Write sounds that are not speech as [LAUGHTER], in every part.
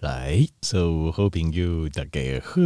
来，所有好朋友大家好，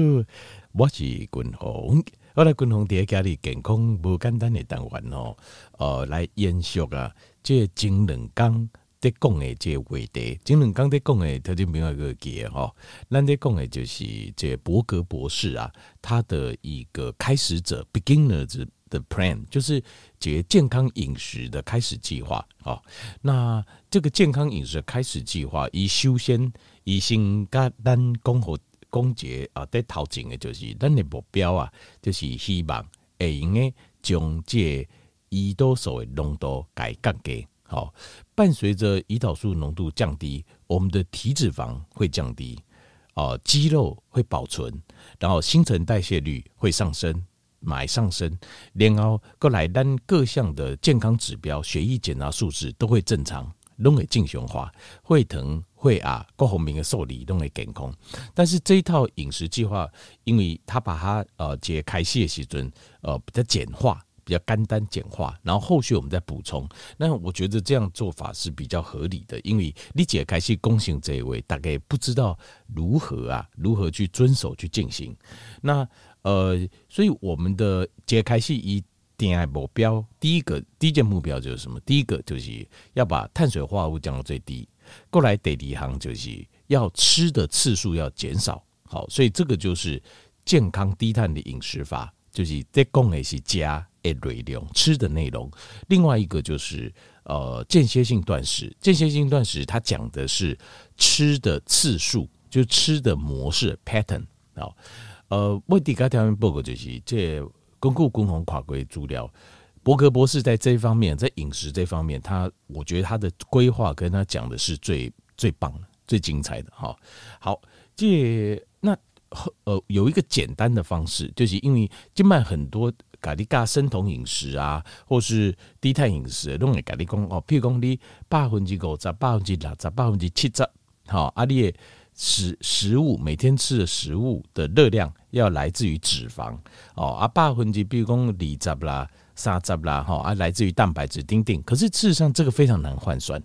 我是君鸿。我来君鸿在家里健康不简单的单元哦，呃，来延续啊，这前两讲在讲的这个话题，前两讲在讲的，他就没有一个结哈。咱在讲的就是这伯格博士啊，他的一个开始者 beginners 的 plan，就是这健康饮食的开始计划啊。那这个健康饮食的开始计划，以修仙。医生甲咱讲好讲解啊，在头前的就是咱的目标啊，就是希望会用诶将这胰岛素的浓度改降低。好，伴随着胰岛素浓度降低，我们的体脂肪会降低，哦，肌肉会保存，然后新陈代谢率会上升，买上升，然后过来咱各项的健康指标，血液检查数值都会正常。拢会正常化，会疼会啊，各方面的受理都会健康。但是这一套饮食计划，因为他把它呃解开系的时阵，呃比较简化，比较简单简化，然后后续我们再补充。那我觉得这样做法是比较合理的，因为你解开细功行这一位大概不知道如何啊，如何去遵守去进行。那呃，所以我们的解开系一。定爱目标，第一个第一件目标就是什么？第一个就是要把碳水化合物降到最低。过来第二行就是要吃的次数要减少。好，所以这个就是健康低碳的饮食法，就是在讲的是加诶内容吃的内容。另外一个就是呃间歇性断食，间歇性断食它讲的是吃的次数，就吃的模式 pattern 啊。呃，我第一条件报告就是这。根据共同跨国资料，伯格博士在这一方面，在饮食这方面，他我觉得他的规划跟他讲的是最最棒的、最精彩的。哈，好，这那呃有一个简单的方式，就是因为今麦很多咖喱咖生酮饮食啊，或是低碳饮食，都会咖喱讲哦，譬如讲你百分之五十、百分之六十、百分之七十，好，阿你。食食物每天吃的食物的热量要来自于脂肪哦，啊，八分之比如讲二十啦、三十啦，哈，啊，来自于蛋白质，丁丁。可是事实上这个非常难换算，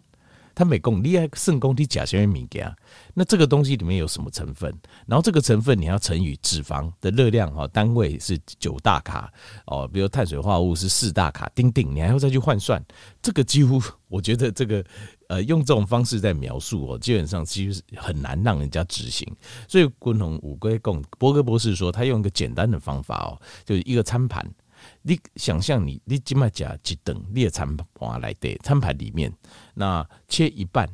它每公你还胜公的甲醛元米给那这个东西里面有什么成分？然后这个成分你要乘以脂肪的热量哈，单位是九大卡哦，比如碳水化合物是四大卡，丁丁，你还要再去换算，这个几乎我觉得这个。呃，用这种方式在描述哦，基本上其实很难让人家执行。所以，共同五龟共伯格博士说，他用一个简单的方法哦，就是一个餐盘。你想象你你今麦加几等列餐盘来对，餐盘里面那切一半，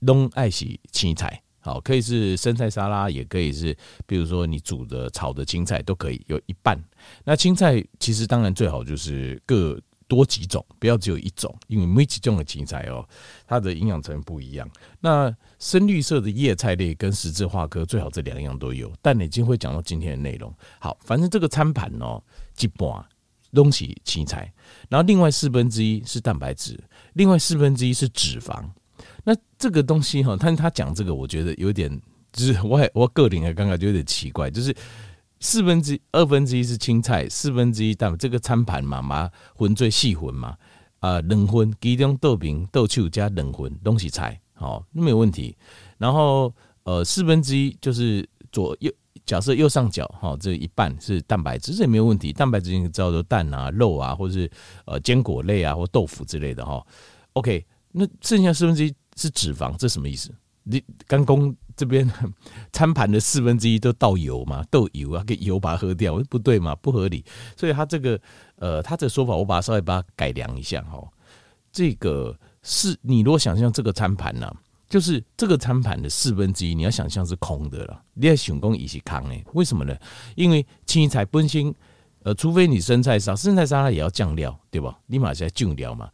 拢爱是青菜，好，可以是生菜沙拉，也可以是，比如说你煮的炒的青菜都可以，有一半。那青菜其实当然最好就是各。多几种，不要只有一种，因为每几种的青菜哦，它的营养成分不一样。那深绿色的叶菜类跟十字花科最好这两样都有。但你已经会讲到今天的内容。好，反正这个餐盘哦，一半东西青菜，然后另外四分之一是蛋白质，另外四分之一是脂肪。那这个东西哈，他他讲这个，我觉得有点，就是我我个人也刚刚就有点奇怪，就是。四分之二分之一是青菜，四分之一蛋，这个餐盘嘛嘛混最细混嘛，啊、呃，两分其中豆饼豆球加两分东西菜，好，那没有问题。然后呃四分之一就是左右，假设右上角哈，这一半是蛋白质，这也没有问题。蛋白质你知道的蛋啊、肉啊，或者是呃坚果类啊或豆腐之类的哈。OK，那剩下四分之一是脂肪，这什么意思？你刚公。这边餐盘的四分之一都倒油嘛，倒油啊，给油把它喝掉，不对嘛，不合理。所以他这个呃，他这说法，我把它稍微把它改良一下哈。这个是你如果想象这个餐盘呢，就是这个餐盘的四分之一，你要想象是空的了。你要想讲伊是空的，为什么呢？因为青菜本身，呃，除非你生菜沙，生菜沙拉也要酱料，对吧？你马上要酱料嘛，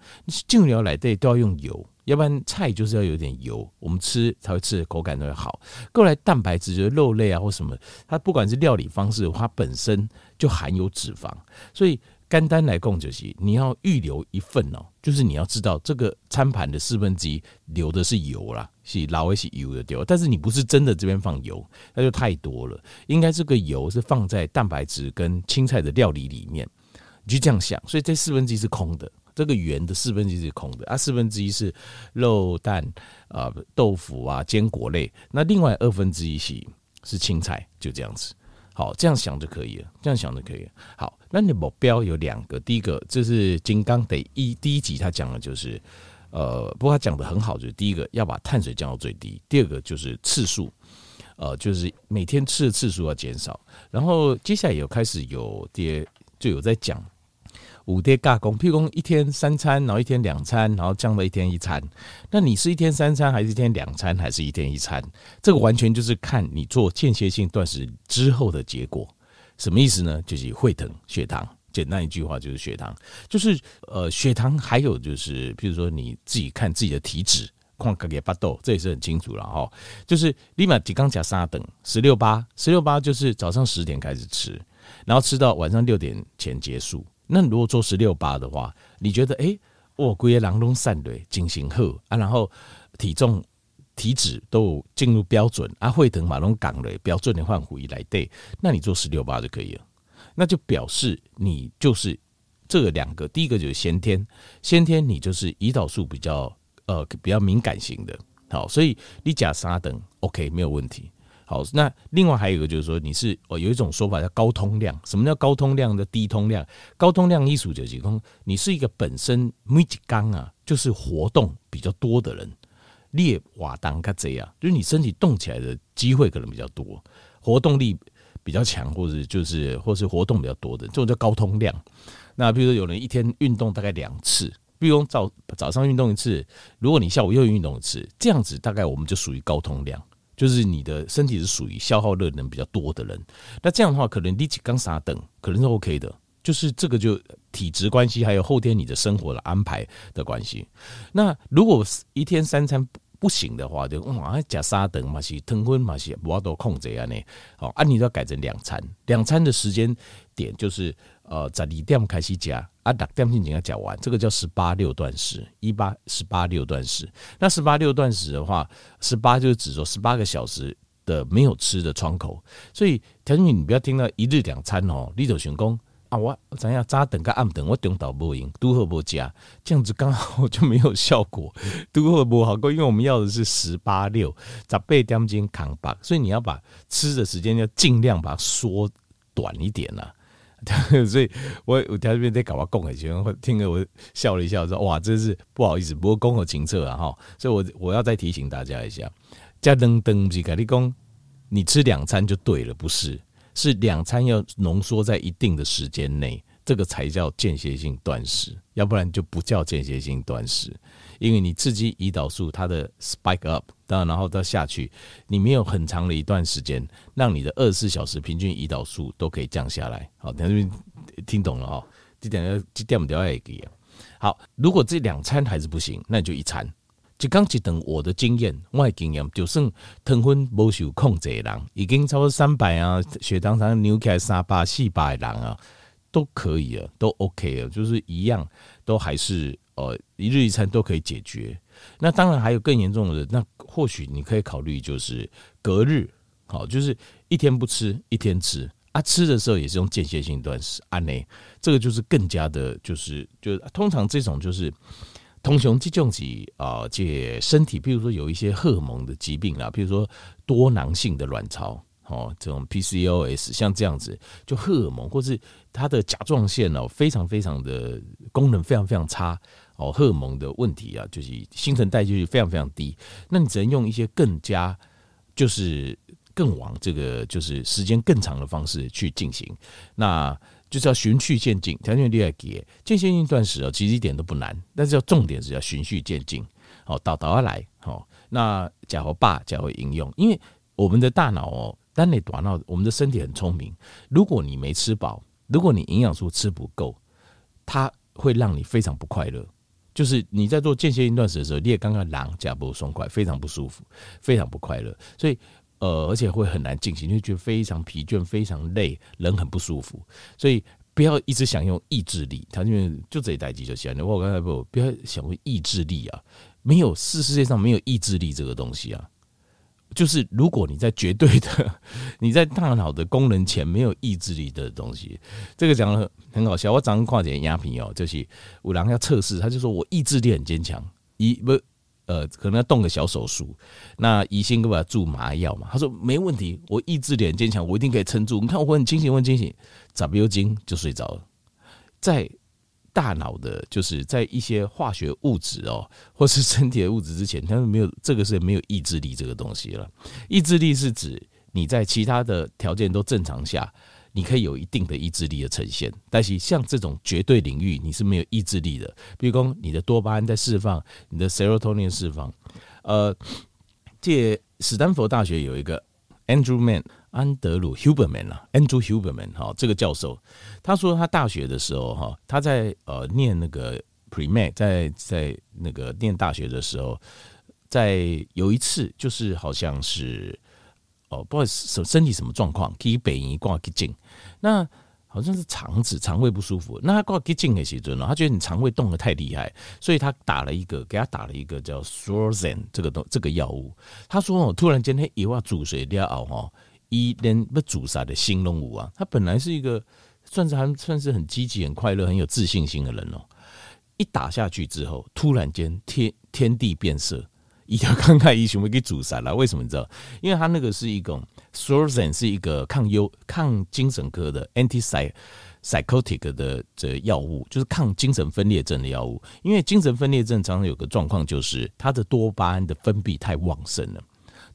酱料来对都要用油。要不然菜就是要有点油，我们吃才会吃的口感都会好。过来蛋白质就是肉类啊或什么，它不管是料理方式，它本身就含有脂肪，所以干单来供就是你要预留一份哦，就是你要知道这个餐盘的四分之一留的是油啦，是老是油的丢，但是你不是真的这边放油，那就太多了。应该这个油是放在蛋白质跟青菜的料理里面，你就这样想。所以这四分之一是空的。这个圆的四分之一是空的啊，四分之一是肉蛋啊、豆腐啊坚果类，那另外二分之一是是青菜，就这样子。好，这样想就可以了，这样想就可以了。好，那你的目标有两个，第一个就是金刚得一第一集他讲的就是，呃，不过他讲的很好，就是第一个要把碳水降到最低，第二个就是次数。呃，就是每天吃的次数要减少，然后接下来有开始有跌就有在讲五天尬工，譬如说一天三餐，然后一天两餐，然后降到一天一餐。那你是一天三餐，还是一天两餐，还是一天一餐？这个完全就是看你做间歇性断食之后的结果。什么意思呢？就是会疼血糖，简单一句话就是血糖，就是呃血糖，还有就是譬如说你自己看自己的体脂。矿可给巴豆，这也是很清楚了哈。就是立马几刚加沙等十六八，十六八就是早上十点开始吃，然后吃到晚上六点前结束。那如果做十六八的话，你觉得哎，我规个人拢散对进行后啊，然后体重体脂都进入标准啊，会等马龙港的标准的换回来对，那你做十六八就可以了。那就表示你就是这两个，第一个就是先天，先天你就是胰岛素比较。呃，比较敏感型的，好，所以你甲沙等 OK 没有问题。好，那另外还有一个就是说，你是哦，有一种说法叫高通量。什么叫高通量的低通量？高通量艺术就是讲，你是一个本身每几缸啊，就是活动比较多的人，列瓦当卡这样，就是你身体动起来的机会可能比较多，活动力比较强，或者就是或是活动比较多的，这种叫高通量。那比如说有人一天运动大概两次。比如早早上运动一次，如果你下午又运动一次，这样子大概我们就属于高通量，就是你的身体是属于消耗热能比较多的人。那这样的话，可能力气刚啥等，可能是 OK 的，就是这个就体质关系，还有后天你的生活的安排的关系。那如果一天三餐不行的话，就哇加沙等嘛是腾昏嘛是不要多控制啊呢。好，啊你都要改成两餐，两餐的时间点就是。呃，在二点开始吃，啊，六点进行要讲完，这个叫十八六断食，一八十八六断食。那十八六断食的话，十八就是指说十八个小时的没有吃的窗口。所以条件你不要听到一日两餐哦，你就想讲啊，我怎样早等跟暗等，我中岛不赢，都好不加，这样子刚好 [LAUGHS] 就没有效果，都好不好过，因为我们要的是十八六，十八点进扛把，所以你要把吃的时间要尽量把它缩短一点呐。[LAUGHS] 所以我我这边在搞我讲的时候，听了我笑了一笑，说哇，真是不好意思，不过恭候情册啊哈，所以我我要再提醒大家一下，加灯灯不是跟你讲，你吃两餐就对了，不是，是两餐要浓缩在一定的时间内，这个才叫间歇性断食，要不然就不叫间歇性断食。因为你刺激胰岛素，它的 spike up，当然然后再下去，你没有很长的一段时间，让你的二十四小时平均胰岛素都可以降下来。好，等下这边听懂了哈，这点要这点我们都要记。好，如果这两餐还是不行，那你就一餐。就刚一等我的经验，我的经验就算糖分没受控制的人，已经超过三百啊，血糖上扭起来三百四百的人啊，都可以啊，都 OK 啊，就是一样，都还是。呃，一日一餐都可以解决。那当然还有更严重的，那或许你可以考虑就是隔日，好，就是一天不吃，一天吃啊。吃的时候也是用间歇性断食，啊呢，这个就是更加的，就是就通常这种就是通常这种疾啊，这身体，比如说有一些荷尔蒙的疾病啦，比如说多囊性的卵巢。哦，这种 PCOS 像这样子，就荷尔蒙或是它的甲状腺哦，非常非常的功能非常非常差哦，荷尔蒙的问题啊，就是新陈代谢非常非常低。那你只能用一些更加就是更往这个就是时间更长的方式去进行，那就是要循序渐进。条件第二给间歇性断食哦，其实一点都不难，但是要重点是要循序渐进。好，倒倒下来，好，那假如爸假如应用，因为我们的大脑哦。当你短到我们的身体很聪明，如果你没吃饱，如果你营养素吃不够，它会让你非常不快乐。就是你在做间歇性断食的时候，你也刚刚狼加不松快，非常不舒服，非常不快乐。所以呃，而且会很难进行，就觉得非常疲倦，非常累，人很不舒服。所以不要一直想用意志力，他因为就这一代机就行了。我刚才不不要想用意志力啊，没有，世世界上没有意志力这个东西啊。就是如果你在绝对的你在大脑的功能前没有意志力的东西，这个讲的很好笑。我早上看见鸦片哦，就是五郎要测试，他就说我意志力很坚强，一不呃可能要动个小手术，那医生给我注麻药嘛，他说没问题，我意志力很坚强，我一定可以撑住。你看我很清醒，我很清醒，咋不又惊就睡着了，在。大脑的，就是在一些化学物质哦，或是身体的物质之前，他们没有这个是没有意志力这个东西了。意志力是指你在其他的条件都正常下，你可以有一定的意志力的呈现。但是像这种绝对领域，你是没有意志力的。比如说你的多巴胺在释放，你的 serotonin 释放。呃，这史丹佛大学有一个 Andrew Man。安德鲁 Huberman 啊，Andrew Huberman 哈，这个教授，他说他大学的时候哈，他在呃念那个 Pre-Med，在在那个念大学的时候，在有一次就是好像是哦，不知道什身体什么状况，可以北移挂急诊，那好像是肠子肠胃不舒服，那他挂急诊的时候呢，他觉得你肠胃动得太厉害，所以他打了一个给他打了一个叫 sorzan 这个东这个药物，他说哦，突然间他一碗煮水了哦。一连不主啥的新龙五啊，他本来是一个算是还算是很积极、很快乐、很有自信心的人哦。一打下去之后，突然间天天地变色，一条慷慨英雄给主杀了。[LAUGHS] 为什么你知道？因为他那个是一种 Thorazine 是一个抗忧、抗精神科的 antipsychotic 的这药物，就是抗精神分裂症的药物。因为精神分裂症常常有个状况，就是它的多巴胺的分泌太旺盛了。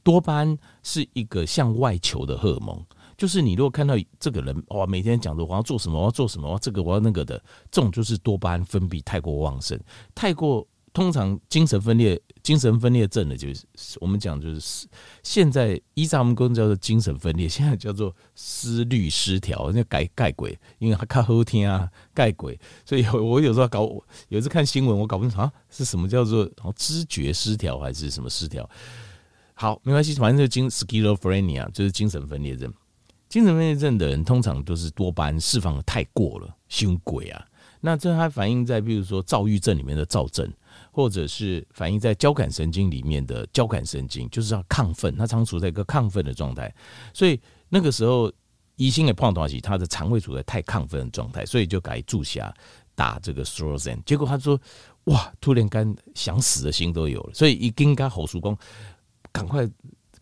多巴胺是一个向外求的荷尔蒙，就是你如果看到这个人哇，每天讲着我要做什么，我要做什么，我要这个我要那个的，这种就是多巴胺分泌太过旺盛，太过通常精神分裂、精神分裂症的，就是我们讲就是现在依照我们公叫做精神分裂，现在叫做思虑失调，那改盖鬼，因为他看后天啊盖鬼，所以我有时候搞，有一次看新闻，我搞不清楚啊是什么叫做知觉失调还是什么失调。好，没关系，反正就精 schizophrenia 就是精神分裂症。精神分裂症的人通常都是多巴胺释放的太过了，凶鬼啊。那这还反映在，比如说躁郁症里面的躁症，或者是反映在交感神经里面的交感神经，就是要亢奋，他常处在一个亢奋的状态。所以那个时候，医生的判断是他的肠胃处在太亢奋的状态，所以就改注射打这个 Thorazine。结果他说，哇，突然间想死的心都有了，所以一跟他吼叔公。赶快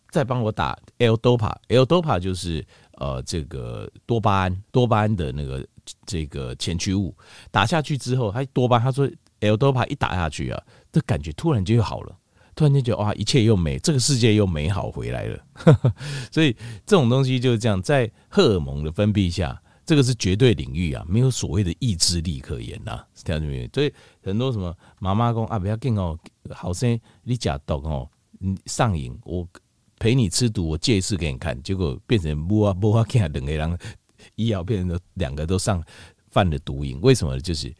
再帮我打 L-Dopa，L-Dopa 就是呃这个多巴胺，多巴胺的那个这个前驱物，打下去之后，他多巴，他说 L 多巴一打下去啊，这感觉突然间就好了，突然间觉得哇，一切又美，这个世界又美好回来了。[LAUGHS] 所以这种东西就是这样，在荷尔蒙的分泌下，这个是绝对领域啊，没有所谓的意志力可言呐，听到没有？所以很多什么妈妈讲啊，不要紧哦，好生你假毒哦。你上瘾，我陪你吃毒，我借一次给你看，结果变成摸啊摸啊看两个人，医药变成两个都上犯了毒瘾。为什么？就是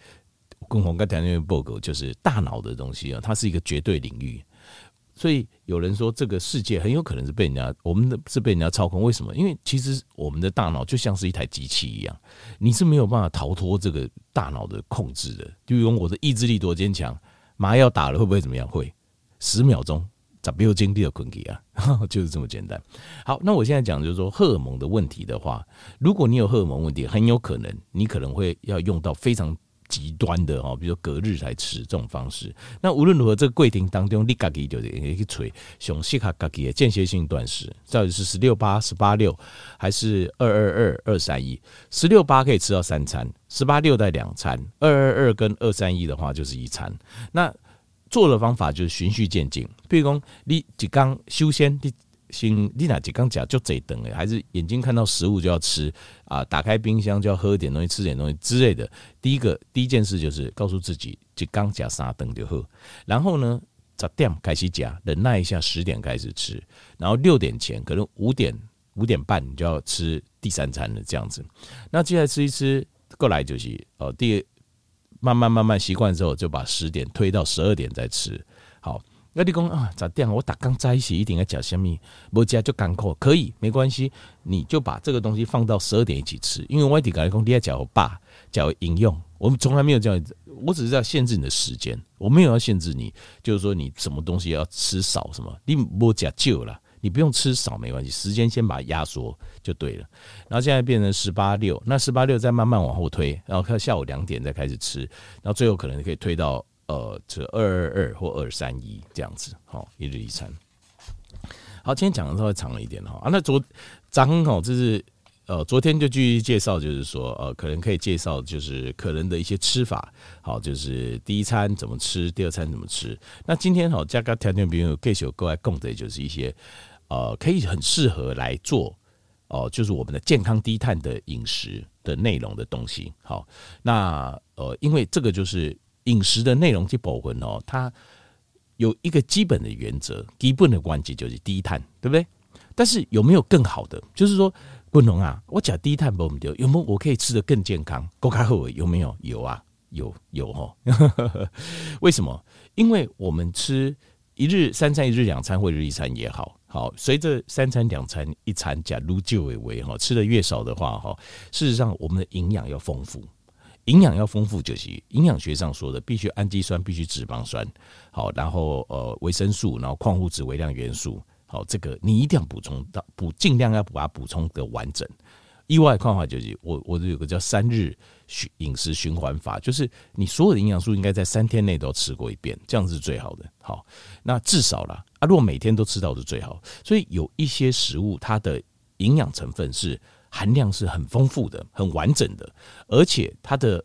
共同跟谈那个报告，就是大脑的东西啊，它是一个绝对领域。所以有人说，这个世界很有可能是被人家，我们的是被人家操控。为什么？因为其实我们的大脑就像是一台机器一样，你是没有办法逃脱这个大脑的控制的。就用我的意志力多坚强，麻药打了会不会怎么样？会十秒钟。咋没有经历的困境啊？[LAUGHS] 就是这么简单。好，那我现在讲就是说荷尔蒙的问题的话，如果你有荷尔蒙问题，很有可能你可能会要用到非常极端的哦，比如说隔日来吃这种方式。那无论如何，这个柜亭当中你自己就得去吹，想适合自己的间歇性断食，到底是十六八、十八六，还是二二二、二三一？十六八可以吃到三餐，十八六带两餐，二二二跟二三一的话就是一餐。那做的方法就是循序渐进，比如说你一刚修仙，你先你哪几刚讲就这等诶，还是眼睛看到食物就要吃啊？打开冰箱就要喝一点东西，吃点东西之类的。第一个第一件事就是告诉自己，一刚讲三等就喝。然后呢，十点开始讲，忍耐一下，十点开始吃。然后六点前，可能五点五点半你就要吃第三餐了，这样子。那接下来吃一吃，过来就是哦，第二。慢慢慢慢习惯之后，就把十点推到十二点再吃。好，那你讲啊，咋这样？我打刚在一起一定要加虾米，不加就干扣，可以没关系。你就把这个东西放到十二点一起吃，因为外地改工，你要叫我爸叫我饮用，我们从来没有叫你，我只是要限制你的时间，我没有要限制你，就是说你什么东西要吃少什么，你不加就了。你不用吃少没关系，时间先把它压缩就对了。然后现在变成十八六，那十八六再慢慢往后推，然后看下午两点再开始吃，然后最后可能可以推到呃这二二二或二三一这样子，好，一日一餐。好，今天讲的稍微长了一点哈啊，那昨张哦，这是。呃，昨天就继续介绍，就是说，呃，可能可以介绍，就是可能的一些吃法，好，就是第一餐怎么吃，第二餐怎么吃。那今天好，加个条件，比如给小各位供的，就是一些，呃，可以很适合来做，哦、就是我们的健康低碳的饮食的内容的东西。好，那呃，因为这个就是饮食的内容去保魂哦，它有一个基本的原则，基本的关键就是低碳，对不对？但是有没有更好的？就是说。不能啊！我讲低碳不丢，有没有我可以吃得更健康？够开后有没有？有啊，有有哦。[LAUGHS] 为什么？因为我们吃一日三餐、一日两餐或一日一餐也好，好随着三餐、两餐、一餐假如就为为哈，吃的越少的话哈，事实上我们的营养要丰富，营养要丰富就是营养学上说的，必须氨基酸，必须脂肪酸，好，然后呃维生素，然后矿物质、微量元素。好，这个你一定要补充到，补尽量要把它补充的完整。意外的话就是，我我有个叫三日循饮食循环法，就是你所有的营养素应该在三天内都吃过一遍，这样是最好的。好，那至少啦，啊，如果每天都吃到是最好。所以有一些食物，它的营养成分是含量是很丰富的、很完整的，而且它的。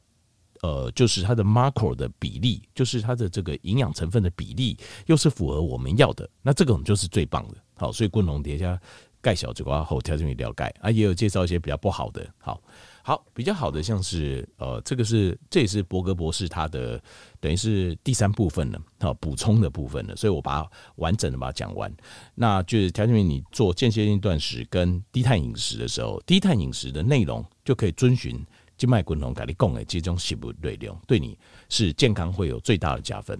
呃，就是它的 macro 的比例，就是它的这个营养成分的比例，又是符合我们要的，那这种就是最棒的。好，所以滚龙叠加盖小嘴瓜后条件比了解啊，也有介绍一些比较不好的。好，好，比较好的像是呃，这个是这也是博格博士他的等于是第三部分了，好，补充的部分了，所以我把它完整的把它讲完。那就是条件你做间歇性断食跟低碳饮食的时候，低碳饮食的内容就可以遵循。静脉滚筒咖喱贡诶，这种食物内容对你是健康会有最大的加分。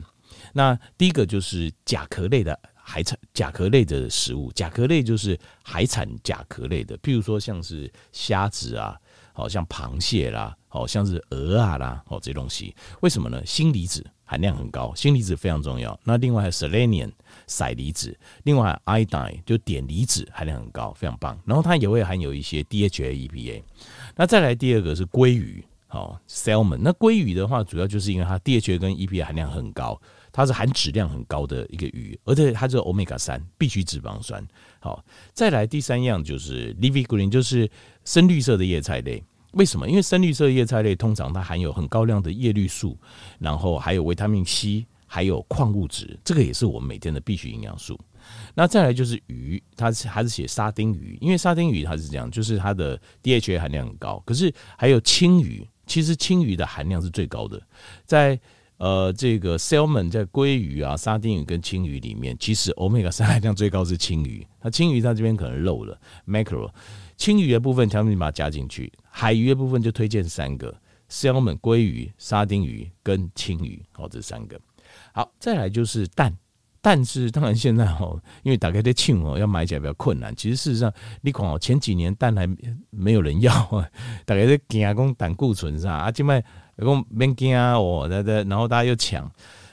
那第一个就是甲壳类的海产，甲壳类的食物，甲壳类就是海产甲壳类的，譬如说像是虾子啊，好像螃蟹啦，好像是鹅啊啦，哦这东西，为什么呢？锌离子含量很高，锌离子非常重要。那另外还有 selenium。硒离子，另外 iodine 就碘离子含量很高，非常棒。然后它也会含有一些 DHA、EPA。那再来第二个是鲑鱼，好 salmon。那鲑鱼的话，主要就是因为它 DHA 跟 EPA 含量很高，它是含脂量很高的一个鱼，而且它是 omega 三必需脂肪酸。好，再来第三样就是 leafy green，就是深绿色的叶菜类。为什么？因为深绿色叶菜类通常它含有很高量的叶绿素，然后还有维他命 C。还有矿物质，这个也是我们每天的必需营养素。那再来就是鱼，它是还是写沙丁鱼，因为沙丁鱼它是这样，就是它的 DHA 含量很高。可是还有青鱼，其实青鱼的含量是最高的。在呃这个 salmon 在鲑鱼啊、沙丁鱼跟青鱼里面，其实 omega 三 [LAUGHS] 含量最高是青鱼。那青鱼它这边可能漏了 macro，青鱼的部分，条你把它加进去。海鱼的部分就推荐三个：salmon 鲑鱼、沙丁鱼跟青鱼，好，这三个。好，再来就是蛋，蛋是当然现在哦，因为打开的庆哦，要买起来比较困难。其实事实上，你看哦，前几年蛋还没有人要啊，[LAUGHS] 大概在惊讲胆固醇上啊，今麦在讲免惊哦，对对，然后大家又抢，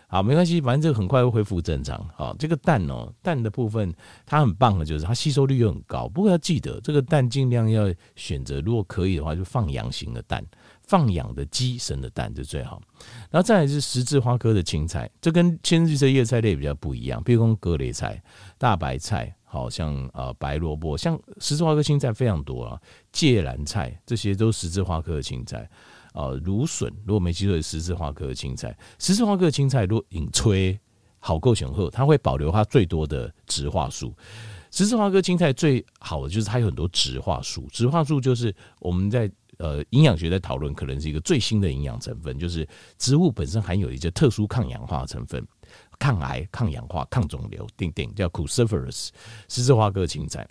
好没关系，反正这个很快会恢复正常。好，这个蛋哦，蛋的部分它很棒的，就是它吸收率又很高。不过要记得，这个蛋尽量要选择，如果可以的话，就放养型的蛋。放养的鸡生的蛋就最好，然后再来是十字花科的青菜，这跟浅绿色叶菜类比较不一样。比如说格雷菜、大白菜，好像呃白萝卜，像十字花科青菜非常多啊。芥蓝菜这些都十字花科的青菜啊。芦笋如果没记错，十字花科的青菜，十字花科的青菜如果引吹好够雄厚，它会保留它最多的植化素。十字花科青菜最好的就是它有很多植化素，植化素就是我们在。呃，营养学在讨论，可能是一个最新的营养成分，就是植物本身含有一些特殊抗氧化成分，抗癌、抗氧化、抗肿瘤，定定叫 cruciferous 十字花科青菜。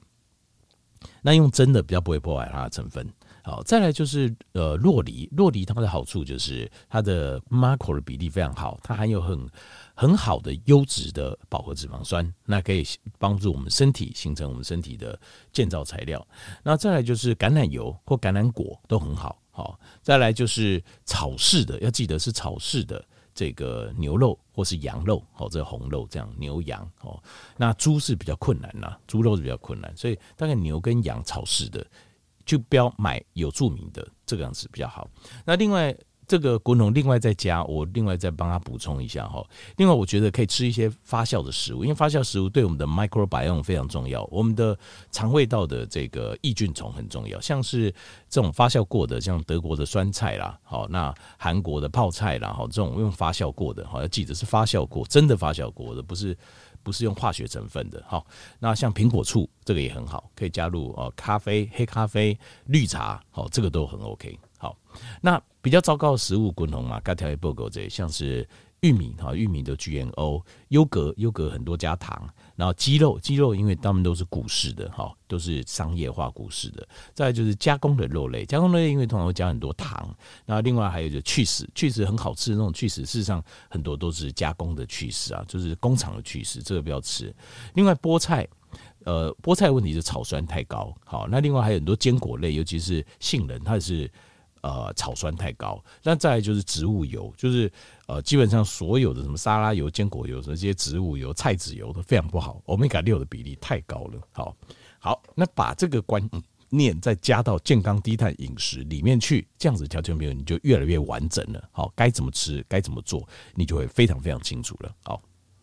那用蒸的比较不会破坏它的成分。好，再来就是呃洛梨，洛梨它的好处就是它的 macro 的比例非常好，它含有很很好的优质的饱和脂肪酸，那可以帮助我们身体形成我们身体的建造材料。那再来就是橄榄油或橄榄果都很好。好，再来就是草式的，要记得是草式的这个牛肉或是羊肉，哦，这红肉这样牛羊哦，那猪是比较困难呐，猪肉是比较困难，所以大概牛跟羊炒式的就不要买有注明的这个样子比较好。那另外。这个滚筒另外再加，我另外再帮他补充一下哈。另外，我觉得可以吃一些发酵的食物，因为发酵食物对我们的 microbiome 非常重要，我们的肠胃道的这个益菌虫很重要。像是这种发酵过的，像德国的酸菜啦，好，那韩国的泡菜啦，好，这种用发酵过的，好，要记得是发酵过，真的发酵过的，不是不是用化学成分的。好，那像苹果醋这个也很好，可以加入哦，咖啡、黑咖啡、绿茶，好，这个都很 OK。好，那比较糟糕的食物，滚筒嘛，该条也不够这，像是玉米哈，玉米的 G N O，优格优格很多加糖，然后鸡肉鸡肉，因为他们都是股市的哈，都是商业化股市的。再就是加工的肉类，加工类因为通常会加很多糖，然后另外还有就起司，起司很好吃的那种起司，事实上很多都是加工的起司啊，就是工厂的起司，这个不要吃。另外菠菜，呃，菠菜问题是草酸太高，好，那另外还有很多坚果类，尤其是杏仁，它也是。呃，草酸太高，那再来就是植物油，就是呃，基本上所有的什么沙拉油、坚果油、这些植物油、菜籽油都非常不好，Omega 六的比例太高了。好，好，那把这个观念再加到健康低碳饮食里面去，这样子调节没有，你就越来越完整了。好，该怎么吃，该怎么做，你就会非常非常清楚了。好。